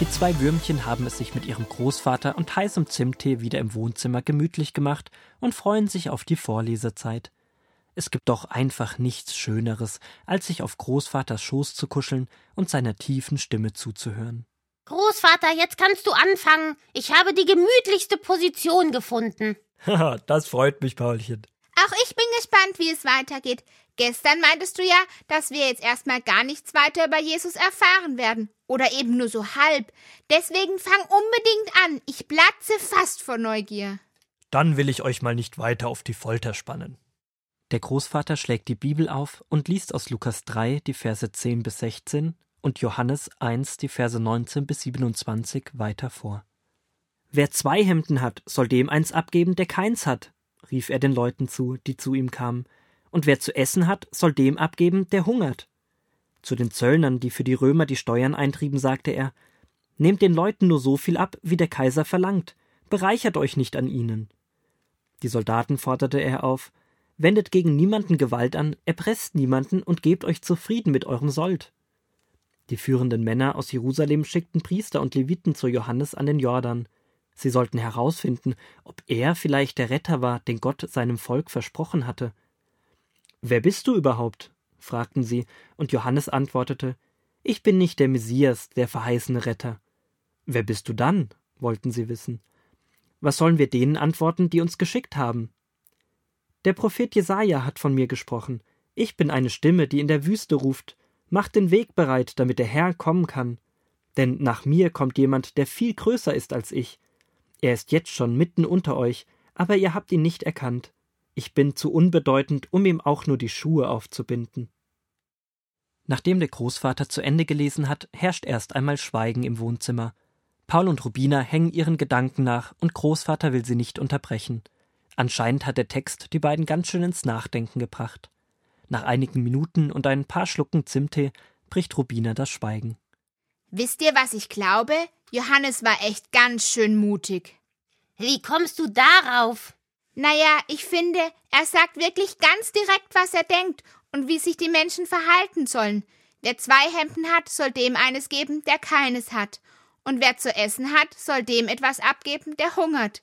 Die zwei Würmchen haben es sich mit ihrem Großvater und heißem Zimttee wieder im Wohnzimmer gemütlich gemacht und freuen sich auf die Vorlesezeit. Es gibt doch einfach nichts Schöneres, als sich auf Großvaters Schoß zu kuscheln und seiner tiefen Stimme zuzuhören. Großvater, jetzt kannst du anfangen. Ich habe die gemütlichste Position gefunden. Haha, das freut mich, Paulchen. Auch ich bin gespannt, wie es weitergeht. Gestern meintest du ja, dass wir jetzt erstmal gar nichts weiter über Jesus erfahren werden. Oder eben nur so halb. Deswegen fang unbedingt an. Ich platze fast vor Neugier. Dann will ich euch mal nicht weiter auf die Folter spannen. Der Großvater schlägt die Bibel auf und liest aus Lukas 3 die Verse 10 bis 16 und Johannes 1 die Verse 19 bis 27 weiter vor. Wer zwei Hemden hat, soll dem eins abgeben, der keins hat, rief er den Leuten zu, die zu ihm kamen, und wer zu essen hat, soll dem abgeben, der hungert. Zu den Zöllnern, die für die Römer die Steuern eintrieben, sagte er Nehmt den Leuten nur so viel ab, wie der Kaiser verlangt, bereichert euch nicht an ihnen. Die Soldaten forderte er auf Wendet gegen niemanden Gewalt an, erpresst niemanden und gebt euch zufrieden mit eurem Sold. Die führenden Männer aus Jerusalem schickten Priester und Leviten zu Johannes an den Jordan. Sie sollten herausfinden, ob er vielleicht der Retter war, den Gott seinem Volk versprochen hatte. Wer bist du überhaupt? fragten sie, und Johannes antwortete Ich bin nicht der Messias, der verheißene Retter. Wer bist du dann? wollten sie wissen. Was sollen wir denen antworten, die uns geschickt haben? Der Prophet Jesaja hat von mir gesprochen. Ich bin eine Stimme, die in der Wüste ruft. Macht den Weg bereit, damit der Herr kommen kann. Denn nach mir kommt jemand, der viel größer ist als ich. Er ist jetzt schon mitten unter euch, aber ihr habt ihn nicht erkannt. Ich bin zu unbedeutend, um ihm auch nur die Schuhe aufzubinden. Nachdem der Großvater zu Ende gelesen hat, herrscht erst einmal Schweigen im Wohnzimmer. Paul und Rubina hängen ihren Gedanken nach, und Großvater will sie nicht unterbrechen. Anscheinend hat der Text die beiden ganz schön ins Nachdenken gebracht. Nach einigen Minuten und ein paar Schlucken Zimttee bricht Rubina das Schweigen. Wisst ihr, was ich glaube? Johannes war echt ganz schön mutig. Wie kommst du darauf? Naja, ich finde, er sagt wirklich ganz direkt, was er denkt und wie sich die Menschen verhalten sollen. Wer zwei Hemden hat, soll dem eines geben, der keines hat. Und wer zu essen hat, soll dem etwas abgeben, der hungert.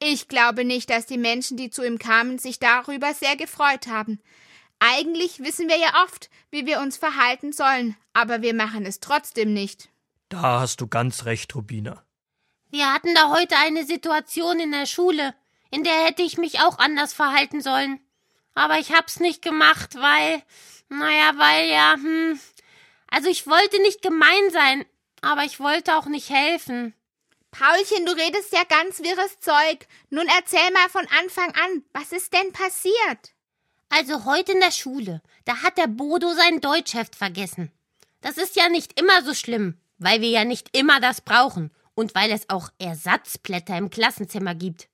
Ich glaube nicht, dass die Menschen, die zu ihm kamen, sich darüber sehr gefreut haben. Eigentlich wissen wir ja oft, wie wir uns verhalten sollen, aber wir machen es trotzdem nicht. Da hast du ganz recht, Rubina. Wir hatten da heute eine Situation in der Schule, in der hätte ich mich auch anders verhalten sollen. Aber ich hab's nicht gemacht, weil, naja, weil ja, hm. Also ich wollte nicht gemein sein, aber ich wollte auch nicht helfen. Paulchen, du redest ja ganz wirres Zeug. Nun erzähl mal von Anfang an, was ist denn passiert? Also heute in der Schule, da hat der Bodo sein Deutschheft vergessen. Das ist ja nicht immer so schlimm, weil wir ja nicht immer das brauchen und weil es auch Ersatzblätter im Klassenzimmer gibt.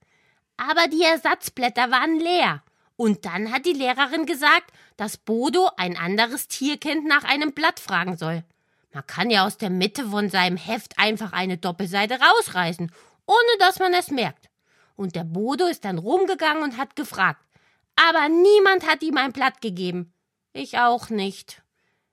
Aber die Ersatzblätter waren leer. Und dann hat die Lehrerin gesagt, dass Bodo ein anderes Tierkind nach einem Blatt fragen soll. Man kann ja aus der Mitte von seinem Heft einfach eine Doppelseite rausreißen, ohne dass man es merkt. Und der Bodo ist dann rumgegangen und hat gefragt. Aber niemand hat ihm ein Blatt gegeben. Ich auch nicht.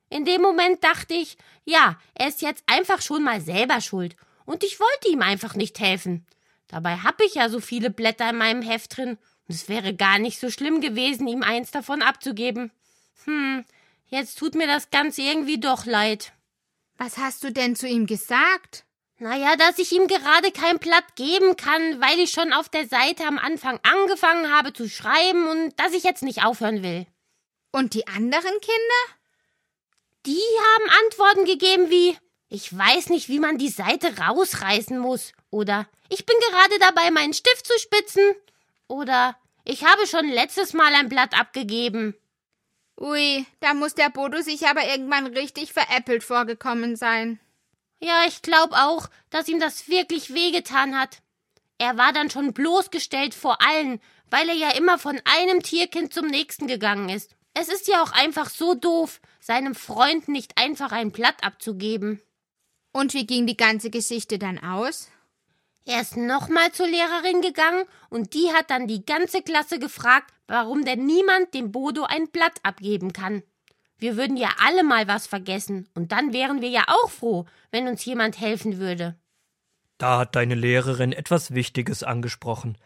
In dem Moment dachte ich, ja, er ist jetzt einfach schon mal selber schuld. Und ich wollte ihm einfach nicht helfen. Dabei hab ich ja so viele Blätter in meinem Heft drin. Und es wäre gar nicht so schlimm gewesen, ihm eins davon abzugeben. Hm, jetzt tut mir das Ganze irgendwie doch leid. Was hast du denn zu ihm gesagt? Naja, dass ich ihm gerade kein Blatt geben kann, weil ich schon auf der Seite am Anfang angefangen habe zu schreiben und dass ich jetzt nicht aufhören will. Und die anderen Kinder? Die haben Antworten gegeben wie Ich weiß nicht, wie man die Seite rausreißen muss. Oder Ich bin gerade dabei, meinen Stift zu spitzen. Oder Ich habe schon letztes Mal ein Blatt abgegeben. Ui, da muss der Bodo sich aber irgendwann richtig veräppelt vorgekommen sein. Ja, ich glaube auch, dass ihm das wirklich wehgetan hat. Er war dann schon bloßgestellt vor allen, weil er ja immer von einem Tierkind zum nächsten gegangen ist. Es ist ja auch einfach so doof, seinem Freund nicht einfach ein Blatt abzugeben. Und wie ging die ganze Geschichte dann aus? Er ist nochmal zur Lehrerin gegangen und die hat dann die ganze Klasse gefragt, warum denn niemand dem Bodo ein Blatt abgeben kann. Wir würden ja alle mal was vergessen und dann wären wir ja auch froh, wenn uns jemand helfen würde. Da hat deine Lehrerin etwas Wichtiges angesprochen.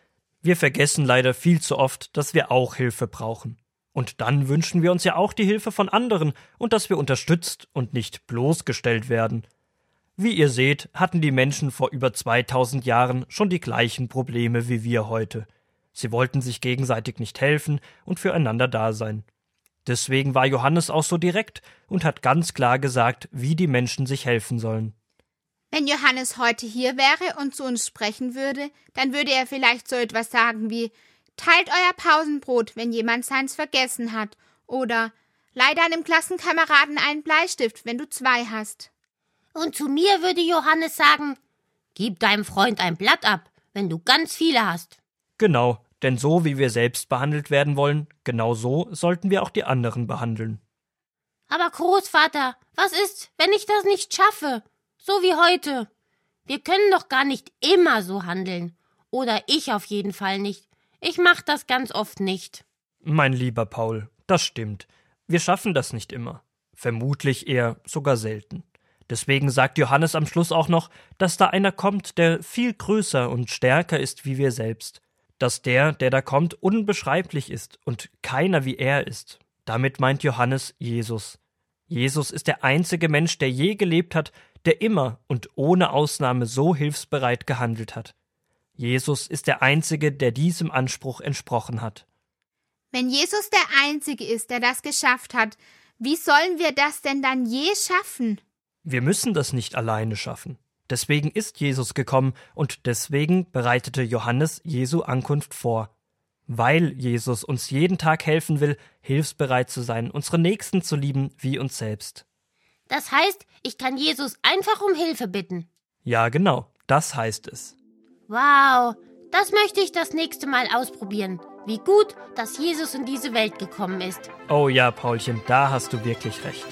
Wir vergessen leider viel zu oft, dass wir auch Hilfe brauchen. Und dann wünschen wir uns ja auch die Hilfe von anderen und dass wir unterstützt und nicht bloßgestellt werden. Wie ihr seht, hatten die Menschen vor über 2000 Jahren schon die gleichen Probleme wie wir heute. Sie wollten sich gegenseitig nicht helfen und füreinander da sein. Deswegen war Johannes auch so direkt und hat ganz klar gesagt, wie die Menschen sich helfen sollen. Wenn Johannes heute hier wäre und zu uns sprechen würde, dann würde er vielleicht so etwas sagen wie Teilt euer Pausenbrot, wenn jemand seins vergessen hat, oder Leih deinem Klassenkameraden einen Bleistift, wenn du zwei hast. Und zu mir würde Johannes sagen Gib deinem Freund ein Blatt ab, wenn du ganz viele hast. Genau, denn so wie wir selbst behandelt werden wollen, genau so sollten wir auch die anderen behandeln. Aber Großvater, was ist, wenn ich das nicht schaffe? So wie heute. Wir können doch gar nicht immer so handeln. Oder ich auf jeden Fall nicht. Ich mach das ganz oft nicht. Mein lieber Paul, das stimmt. Wir schaffen das nicht immer. Vermutlich eher sogar selten. Deswegen sagt Johannes am Schluss auch noch, dass da einer kommt, der viel größer und stärker ist wie wir selbst. Dass der, der da kommt, unbeschreiblich ist und keiner wie er ist. Damit meint Johannes Jesus. Jesus ist der einzige Mensch, der je gelebt hat, der immer und ohne Ausnahme so hilfsbereit gehandelt hat. Jesus ist der Einzige, der diesem Anspruch entsprochen hat. Wenn Jesus der Einzige ist, der das geschafft hat, wie sollen wir das denn dann je schaffen? Wir müssen das nicht alleine schaffen. Deswegen ist Jesus gekommen und deswegen bereitete Johannes Jesu Ankunft vor. Weil Jesus uns jeden Tag helfen will, hilfsbereit zu sein, unsere Nächsten zu lieben wie uns selbst. Das heißt, ich kann Jesus einfach um Hilfe bitten. Ja, genau, das heißt es. Wow, das möchte ich das nächste Mal ausprobieren. Wie gut, dass Jesus in diese Welt gekommen ist. Oh ja, Paulchen, da hast du wirklich recht.